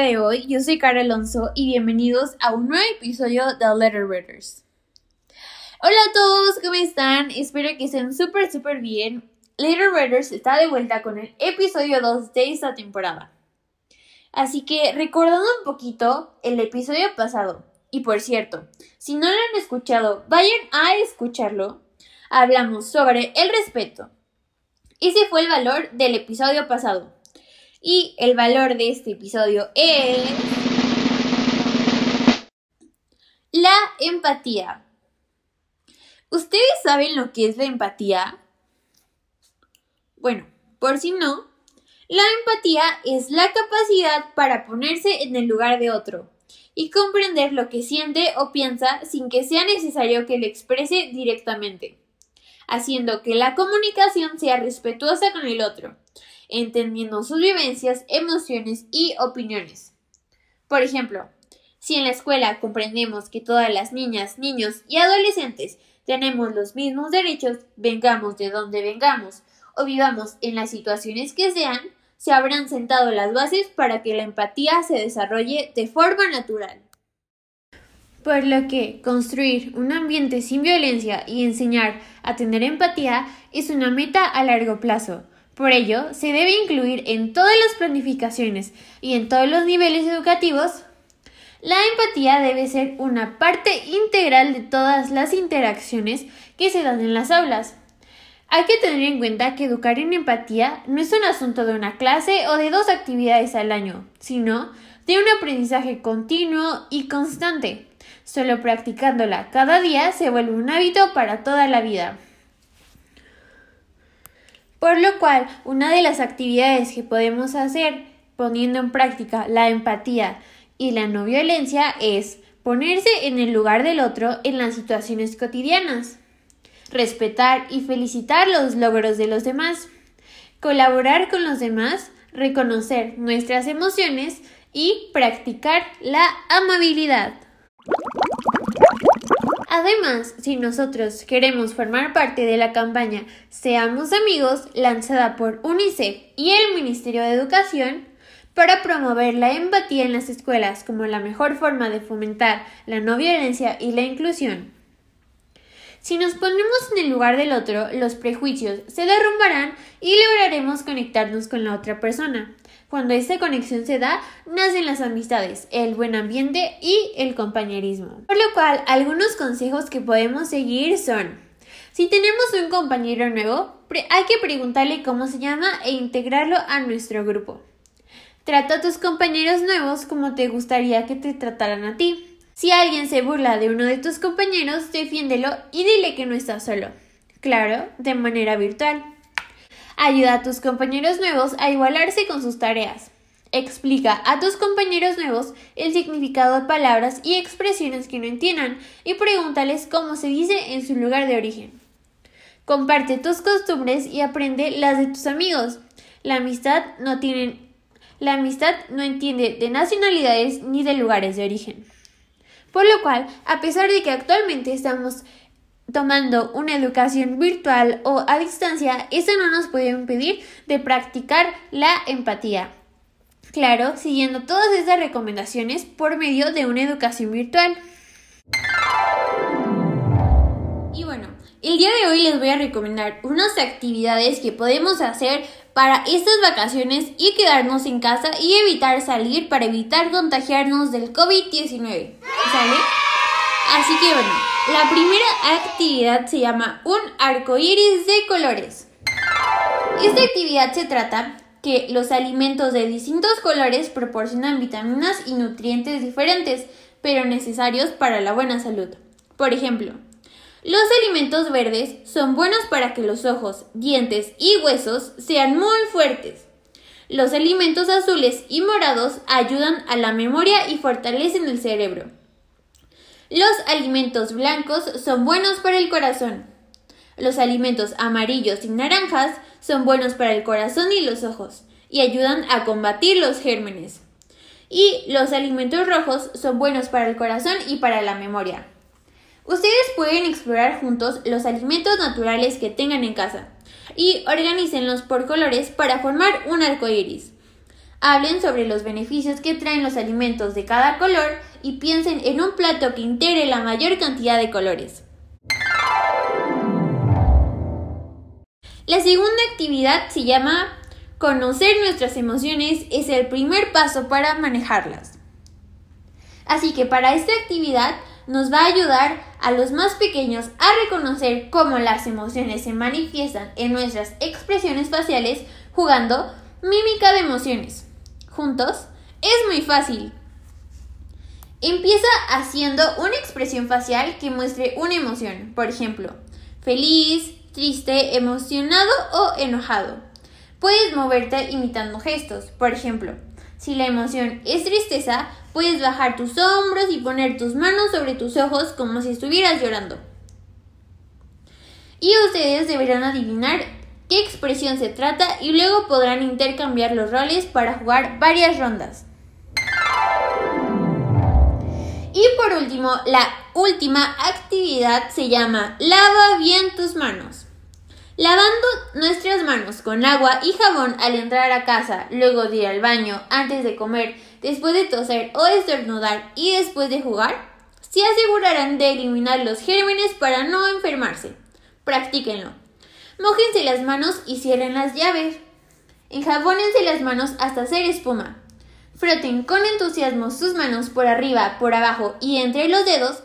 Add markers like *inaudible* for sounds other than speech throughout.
de hoy? Yo soy Cara Alonso y bienvenidos a un nuevo episodio de Letter Readers. Hola a todos, ¿cómo están? Espero que estén súper, súper bien. Letter Readers está de vuelta con el episodio 2 de esta temporada. Así que recordando un poquito el episodio pasado, y por cierto, si no lo han escuchado, vayan a escucharlo. Hablamos sobre el respeto. Ese fue el valor del episodio pasado. Y el valor de este episodio es la empatía. ¿Ustedes saben lo que es la empatía? Bueno, por si no, la empatía es la capacidad para ponerse en el lugar de otro y comprender lo que siente o piensa sin que sea necesario que lo exprese directamente, haciendo que la comunicación sea respetuosa con el otro, entendiendo sus vivencias, emociones y opiniones. Por ejemplo, si en la escuela comprendemos que todas las niñas, niños y adolescentes tenemos los mismos derechos, vengamos de donde vengamos o vivamos en las situaciones que sean, se habrán sentado las bases para que la empatía se desarrolle de forma natural. Por lo que construir un ambiente sin violencia y enseñar a tener empatía es una meta a largo plazo. Por ello, se debe incluir en todas las planificaciones y en todos los niveles educativos. La empatía debe ser una parte integral de todas las interacciones que se dan en las aulas. Hay que tener en cuenta que educar en empatía no es un asunto de una clase o de dos actividades al año, sino de un aprendizaje continuo y constante. Solo practicándola cada día se vuelve un hábito para toda la vida. Por lo cual, una de las actividades que podemos hacer poniendo en práctica la empatía y la no violencia es ponerse en el lugar del otro en las situaciones cotidianas, respetar y felicitar los logros de los demás, colaborar con los demás, reconocer nuestras emociones y practicar la amabilidad. Además, si nosotros queremos formar parte de la campaña Seamos amigos, lanzada por UNICEF y el Ministerio de Educación, para promover la empatía en las escuelas como la mejor forma de fomentar la no violencia y la inclusión. Si nos ponemos en el lugar del otro, los prejuicios se derrumbarán y lograremos conectarnos con la otra persona. Cuando esta conexión se da, nacen las amistades, el buen ambiente y el compañerismo. Por lo cual, algunos consejos que podemos seguir son, si tenemos un compañero nuevo, hay que preguntarle cómo se llama e integrarlo a nuestro grupo. Trata a tus compañeros nuevos como te gustaría que te trataran a ti. Si alguien se burla de uno de tus compañeros, defiéndelo y dile que no estás solo. Claro, de manera virtual. Ayuda a tus compañeros nuevos a igualarse con sus tareas. Explica a tus compañeros nuevos el significado de palabras y expresiones que no entiendan y pregúntales cómo se dice en su lugar de origen. Comparte tus costumbres y aprende las de tus amigos. La amistad no tiene la amistad no entiende de nacionalidades ni de lugares de origen. Por lo cual, a pesar de que actualmente estamos tomando una educación virtual o a distancia, eso no nos puede impedir de practicar la empatía. Claro, siguiendo todas estas recomendaciones por medio de una educación virtual. Y bueno, el día de hoy les voy a recomendar unas actividades que podemos hacer para estas vacaciones y quedarnos en casa y evitar salir para evitar contagiarnos del COVID-19. ¿Sale? Así que bueno, la primera actividad se llama un arco iris de colores. Esta actividad se trata que los alimentos de distintos colores proporcionan vitaminas y nutrientes diferentes, pero necesarios para la buena salud. Por ejemplo, los alimentos verdes son buenos para que los ojos, dientes y huesos sean muy fuertes. Los alimentos azules y morados ayudan a la memoria y fortalecen el cerebro. Los alimentos blancos son buenos para el corazón. Los alimentos amarillos y naranjas son buenos para el corazón y los ojos y ayudan a combatir los gérmenes. Y los alimentos rojos son buenos para el corazón y para la memoria. Ustedes pueden explorar juntos los alimentos naturales que tengan en casa y organícenlos por colores para formar un arco iris. Hablen sobre los beneficios que traen los alimentos de cada color y piensen en un plato que integre la mayor cantidad de colores. La segunda actividad se llama Conocer nuestras emociones es el primer paso para manejarlas. Así que para esta actividad nos va a ayudar a los más pequeños a reconocer cómo las emociones se manifiestan en nuestras expresiones faciales jugando mímica de emociones. Juntos es muy fácil. Empieza haciendo una expresión facial que muestre una emoción, por ejemplo, feliz, triste, emocionado o enojado. Puedes moverte imitando gestos, por ejemplo, si la emoción es tristeza, puedes bajar tus hombros y poner tus manos sobre tus ojos como si estuvieras llorando. Y ustedes deberán adivinar qué expresión se trata y luego podrán intercambiar los roles para jugar varias rondas. Y por último, la última actividad se llama Lava bien tus manos. Lavando nuestras manos con agua y jabón al entrar a casa, luego de ir al baño, antes de comer, después de toser o estornudar y después de jugar, se asegurarán de eliminar los gérmenes para no enfermarse. Practíquenlo. Mójense las manos y cierren las llaves. Enjabónense las manos hasta hacer espuma. Froten con entusiasmo sus manos por arriba, por abajo y entre los dedos.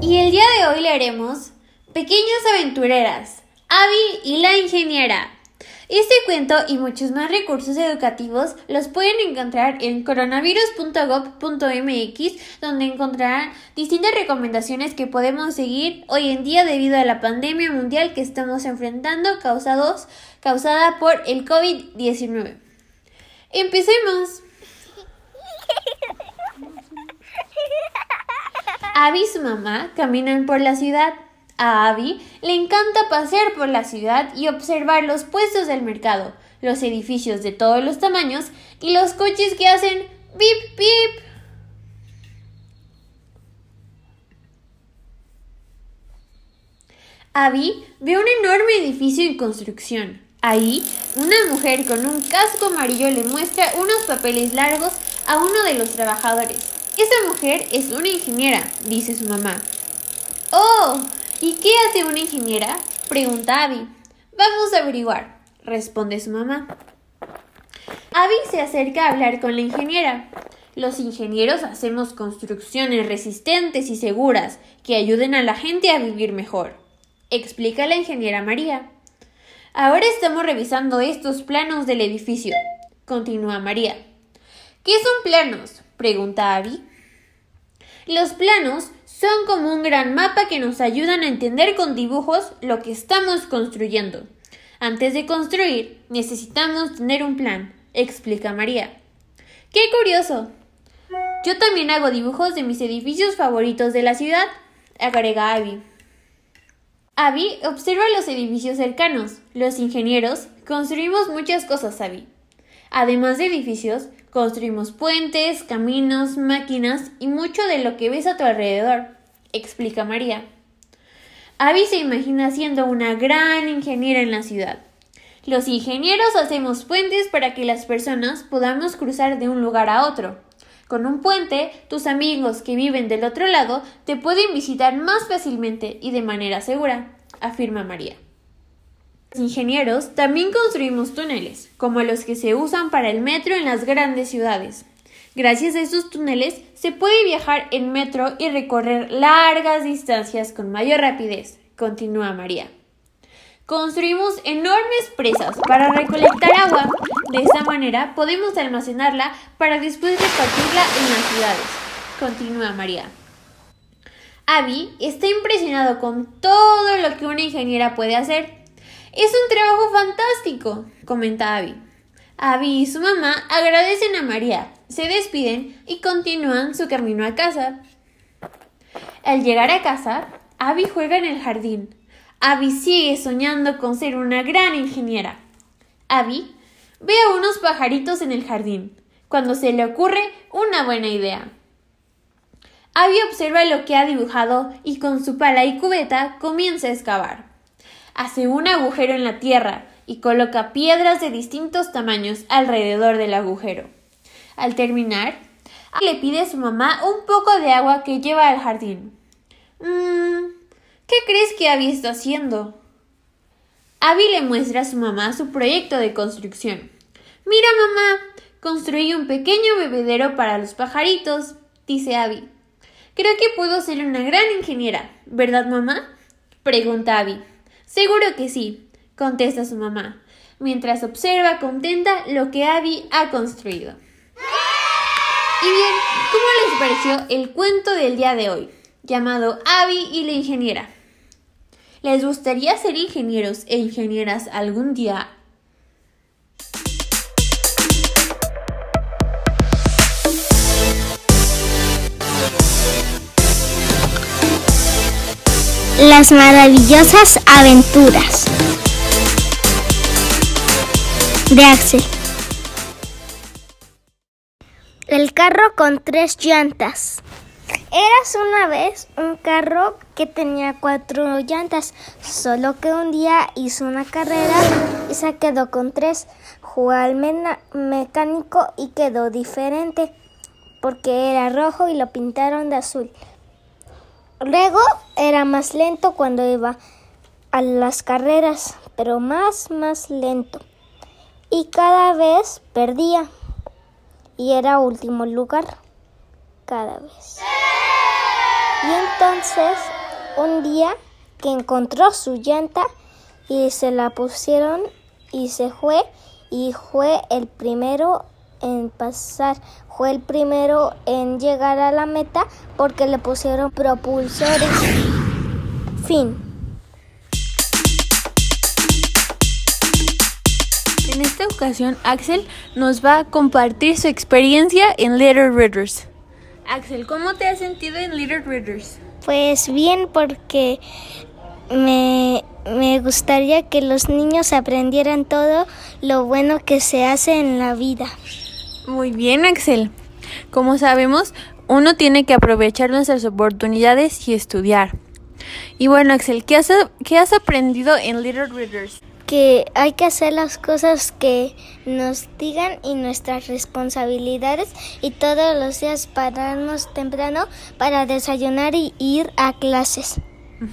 Y el día de hoy le haremos Pequeñas aventureras. Avi y la ingeniera. Este cuento y muchos más recursos educativos los pueden encontrar en coronavirus.gov.mx, donde encontrarán distintas recomendaciones que podemos seguir hoy en día debido a la pandemia mundial que estamos enfrentando causados, causada por el COVID-19. Empecemos. *laughs* Abby y su mamá caminan por la ciudad. A Abby le encanta pasear por la ciudad y observar los puestos del mercado, los edificios de todos los tamaños y los coches que hacen bip bip. Abby ve un enorme edificio en construcción. Ahí, una mujer con un casco amarillo le muestra unos papeles largos a uno de los trabajadores. Esa mujer es una ingeniera, dice su mamá. ¡Oh! ¿Y qué hace una ingeniera? Pregunta Abby. Vamos a averiguar, responde su mamá. Abby se acerca a hablar con la ingeniera. Los ingenieros hacemos construcciones resistentes y seguras que ayuden a la gente a vivir mejor, explica la ingeniera María. Ahora estamos revisando estos planos del edificio, continúa María. ¿Qué son planos? pregunta Abby. Los planos son como un gran mapa que nos ayudan a entender con dibujos lo que estamos construyendo. Antes de construir, necesitamos tener un plan, explica María. ¡Qué curioso! Yo también hago dibujos de mis edificios favoritos de la ciudad, agrega Abby. Abby observa los edificios cercanos. Los ingenieros construimos muchas cosas, Abby. Además de edificios, construimos puentes, caminos, máquinas y mucho de lo que ves a tu alrededor, explica María. Abby se imagina siendo una gran ingeniera en la ciudad. Los ingenieros hacemos puentes para que las personas podamos cruzar de un lugar a otro. Con un puente, tus amigos que viven del otro lado te pueden visitar más fácilmente y de manera segura, afirma María. Los ingenieros también construimos túneles, como los que se usan para el metro en las grandes ciudades. Gracias a estos túneles se puede viajar en metro y recorrer largas distancias con mayor rapidez, continúa María. Construimos enormes presas para recolectar agua. De esta manera podemos almacenarla para después repartirla en las ciudades, continúa María. Abby está impresionado con todo lo que una ingeniera puede hacer es un trabajo fantástico, comenta Abby. Abby y su mamá agradecen a María, se despiden y continúan su camino a casa. Al llegar a casa, Abby juega en el jardín. Abby sigue soñando con ser una gran ingeniera. Abby ve a unos pajaritos en el jardín, cuando se le ocurre una buena idea. Abby observa lo que ha dibujado y con su pala y cubeta comienza a excavar hace un agujero en la tierra y coloca piedras de distintos tamaños alrededor del agujero. Al terminar, le pide a su mamá un poco de agua que lleva al jardín. Mmm, ¿qué crees que Abby está haciendo? Abby le muestra a su mamá su proyecto de construcción. Mira, mamá, construí un pequeño bebedero para los pajaritos, dice Abby. Creo que puedo ser una gran ingeniera, ¿verdad, mamá? pregunta Abby. Seguro que sí, contesta su mamá, mientras observa contenta lo que Abby ha construido. Y bien, ¿cómo les pareció el cuento del día de hoy, llamado Abby y la ingeniera? ¿Les gustaría ser ingenieros e ingenieras algún día? Las maravillosas aventuras de Axel. El carro con tres llantas. Eras una vez un carro que tenía cuatro llantas, solo que un día hizo una carrera y se quedó con tres. Jugó al mecánico y quedó diferente porque era rojo y lo pintaron de azul. Luego era más lento cuando iba a las carreras, pero más, más lento. Y cada vez perdía. Y era último lugar cada vez. Y entonces, un día que encontró su llanta y se la pusieron y se fue y fue el primero en pasar, fue el primero en llegar a la meta porque le pusieron propulsores. Fin. En esta ocasión, Axel nos va a compartir su experiencia en Little Readers. Axel, ¿cómo te has sentido en Little Readers? Pues bien, porque me, me gustaría que los niños aprendieran todo lo bueno que se hace en la vida. Muy bien, Axel. Como sabemos, uno tiene que aprovechar nuestras oportunidades y estudiar. Y bueno, Axel, ¿qué has, qué has aprendido en Little Readers? Que hay que hacer las cosas que nos digan y nuestras responsabilidades y todos los días pararnos temprano para desayunar y ir a clases.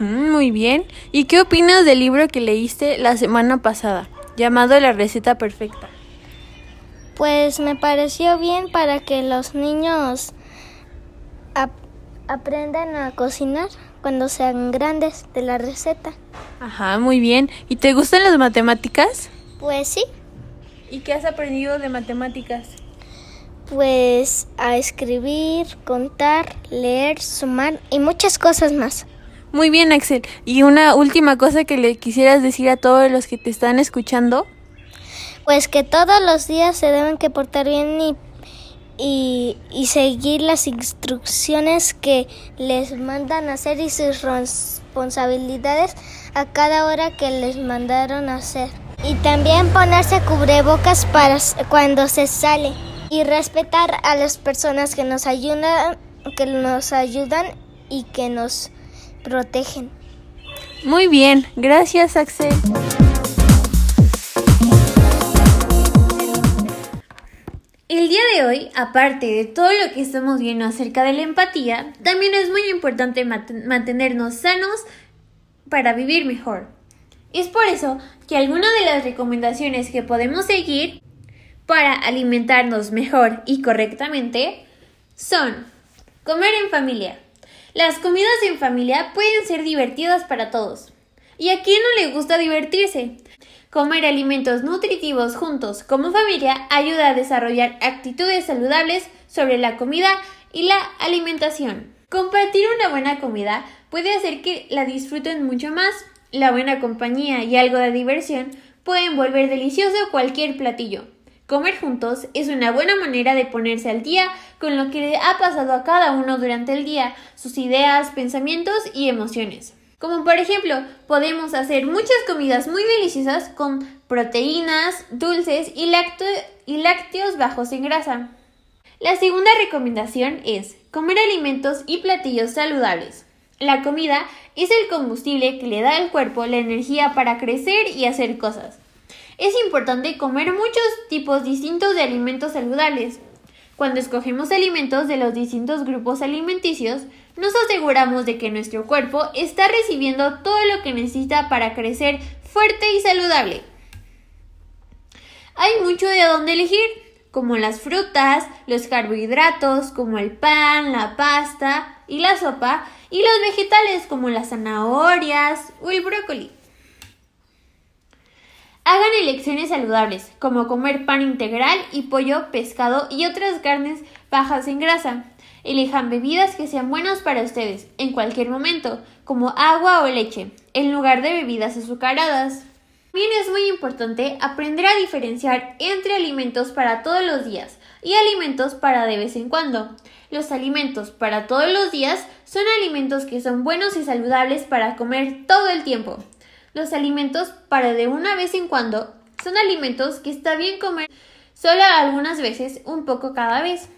muy bien. ¿Y qué opinas del libro que leíste la semana pasada, llamado La receta perfecta? Pues me pareció bien para que los niños aprendan a cocinar cuando sean grandes de la receta. Ajá, muy bien. ¿Y te gustan las matemáticas? Pues sí. ¿Y qué has aprendido de matemáticas? Pues a escribir, contar, leer, sumar y muchas cosas más. Muy bien, Axel. ¿Y una última cosa que le quisieras decir a todos los que te están escuchando? Pues que todos los días se deben que portar bien y, y, seguir las instrucciones que les mandan hacer y sus responsabilidades a cada hora que les mandaron hacer. Y también ponerse cubrebocas para cuando se sale y respetar a las personas que nos ayudan, que nos ayudan y que nos protegen. Muy bien, gracias Axel. El día de hoy, aparte de todo lo que estamos viendo acerca de la empatía, también es muy importante mantenernos sanos para vivir mejor. Es por eso que algunas de las recomendaciones que podemos seguir para alimentarnos mejor y correctamente son comer en familia. Las comidas en familia pueden ser divertidas para todos. ¿Y a quién no le gusta divertirse? Comer alimentos nutritivos juntos como familia ayuda a desarrollar actitudes saludables sobre la comida y la alimentación. Compartir una buena comida puede hacer que la disfruten mucho más. La buena compañía y algo de diversión pueden volver delicioso cualquier platillo. Comer juntos es una buena manera de ponerse al día con lo que le ha pasado a cada uno durante el día, sus ideas, pensamientos y emociones. Como por ejemplo, podemos hacer muchas comidas muy deliciosas con proteínas, dulces y, lácteos bajos en grasa. La segunda recomendación es comer alimentos y platillos saludables. La comida es el combustible que le da al cuerpo la energía para crecer y hacer cosas. es importante comer muchos tipos distintos de alimentos saludables. Cuando escogemos alimentos de los distintos grupos alimenticios, nos aseguramos de que nuestro cuerpo está recibiendo todo lo que necesita para crecer fuerte y saludable. Hay mucho de dónde elegir, como las frutas, los carbohidratos, como el pan, la pasta y la sopa, y los vegetales, como las zanahorias o el brócoli. Hagan elecciones saludables, como comer pan integral y pollo, pescado y otras carnes bajas en grasa. Elijan bebidas que sean buenas para ustedes en cualquier momento, como agua o leche, en lugar de bebidas azucaradas. También es muy importante aprender a diferenciar entre alimentos para todos los días y alimentos para de vez en cuando. Los alimentos para todos los días son alimentos que son buenos y saludables para comer todo el tiempo. Los alimentos para de una vez en cuando son alimentos que está bien comer solo algunas veces, un poco cada vez.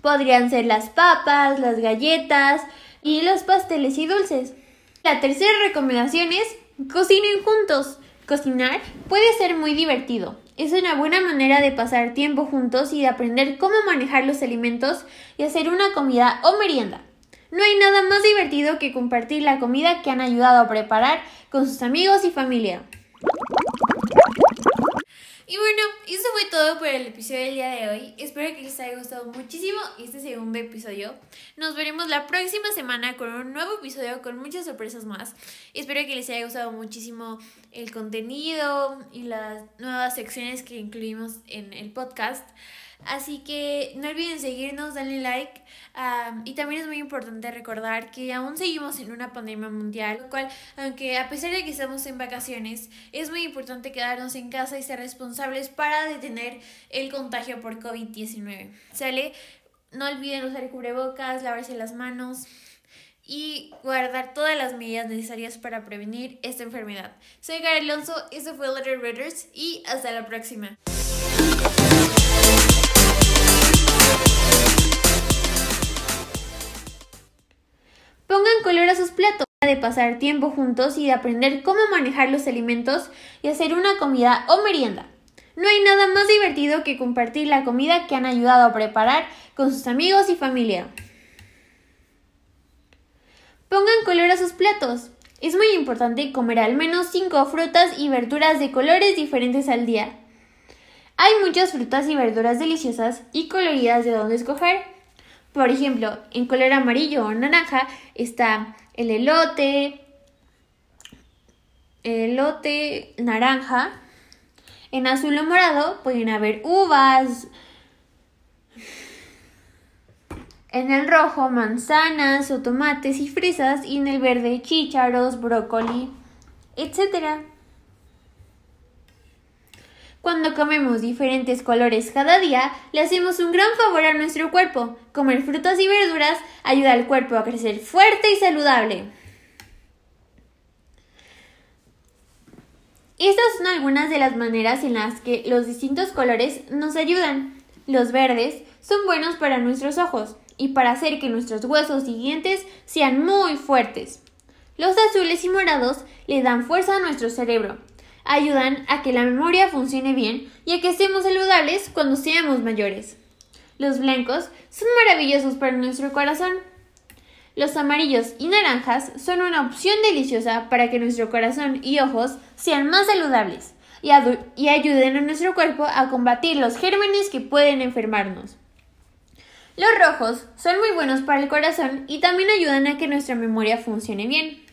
Podrían ser las papas, las galletas y los pasteles y dulces. La tercera recomendación es cocinen juntos. Cocinar puede ser muy divertido. Es una buena manera de pasar tiempo juntos y de aprender cómo manejar los alimentos y hacer una comida o merienda. No hay nada más divertido que compartir la comida que han ayudado a preparar con sus amigos y familia. Y bueno, eso fue todo por el episodio del día de hoy. Espero que les haya gustado muchísimo este segundo episodio. Nos veremos la próxima semana con un nuevo episodio con muchas sorpresas más. Espero que les haya gustado muchísimo el contenido y las nuevas secciones que incluimos en el podcast. Así que no olviden seguirnos, darle like. y también es muy importante recordar que aún seguimos en una pandemia mundial, lo cual, aunque a pesar de que estamos en vacaciones, es muy importante quedarnos en casa y ser responsables para detener el contagio por COVID-19. ¿Sale? No olviden usar cubrebocas, lavarse las manos y guardar todas las medidas necesarias para prevenir esta enfermedad. Soy Gary Alonso, esto fue Letter Readers y hasta la próxima. Pasar tiempo juntos y de aprender cómo manejar los alimentos y hacer una comida o merienda. No hay nada más divertido que compartir la comida que han ayudado a preparar con sus amigos y familia. Pongan color a sus platos. Es muy importante comer al menos 5 frutas y verduras de colores diferentes al día. Hay muchas frutas y verduras deliciosas y coloridas de donde escoger. Por ejemplo, en color amarillo o naranja está el elote, el elote naranja. En azul o morado pueden haber uvas. En el rojo manzanas o tomates y fresas y en el verde chícharos, brócoli, etc. Cuando comemos diferentes colores cada día, le hacemos un gran favor a nuestro cuerpo. Comer frutas y verduras ayuda al cuerpo a crecer fuerte y saludable. Estas son algunas de las maneras en las que los distintos colores nos ayudan. Los verdes son buenos para nuestros ojos y para hacer que nuestros huesos y dientes sean muy fuertes. Los azules y morados le dan fuerza a nuestro cerebro ayudan a que la memoria funcione bien y a que estemos saludables cuando seamos mayores. Los blancos son maravillosos para nuestro corazón. Los amarillos y naranjas son una opción deliciosa para que nuestro corazón y ojos sean más saludables y, y ayuden a nuestro cuerpo a combatir los gérmenes que pueden enfermarnos. Los rojos son muy buenos para el corazón y también ayudan a que nuestra memoria funcione bien.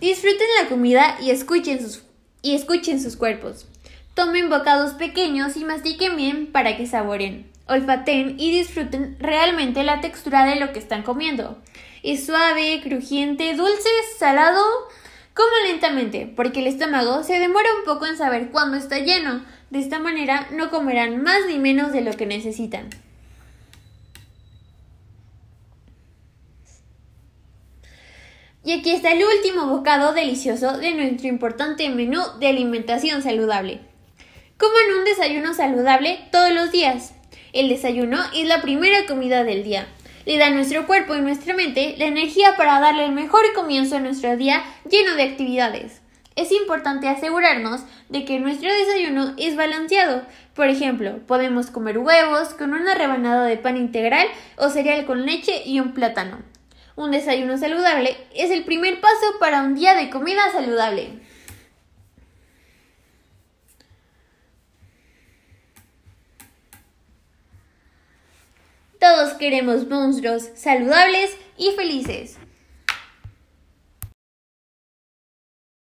Disfruten la comida y escuchen sus, y escuchen sus cuerpos. Tomen bocados pequeños y mastiquen bien para que saboren. Olfaten y disfruten realmente la textura de lo que están comiendo. Es suave, crujiente, dulce, salado. Coman lentamente, porque el estómago se demora un poco en saber cuándo está lleno. De esta manera no comerán más ni menos de lo que necesitan. Y aquí está el último bocado delicioso de nuestro importante menú de alimentación saludable. Coman un desayuno saludable todos los días. El desayuno es la primera comida del día. le da a nuestro cuerpo y nuestra mente la energía para darle el mejor comienzo a nuestro día lleno de actividades. Es importante asegurarnos de que nuestro desayuno es balanceado. Por ejemplo, podemos comer huevos con una rebanada de pan integral o cereal con leche y un plátano. Un desayuno saludable es el primer paso para un día de comida saludable. Todos queremos monstruos saludables y felices.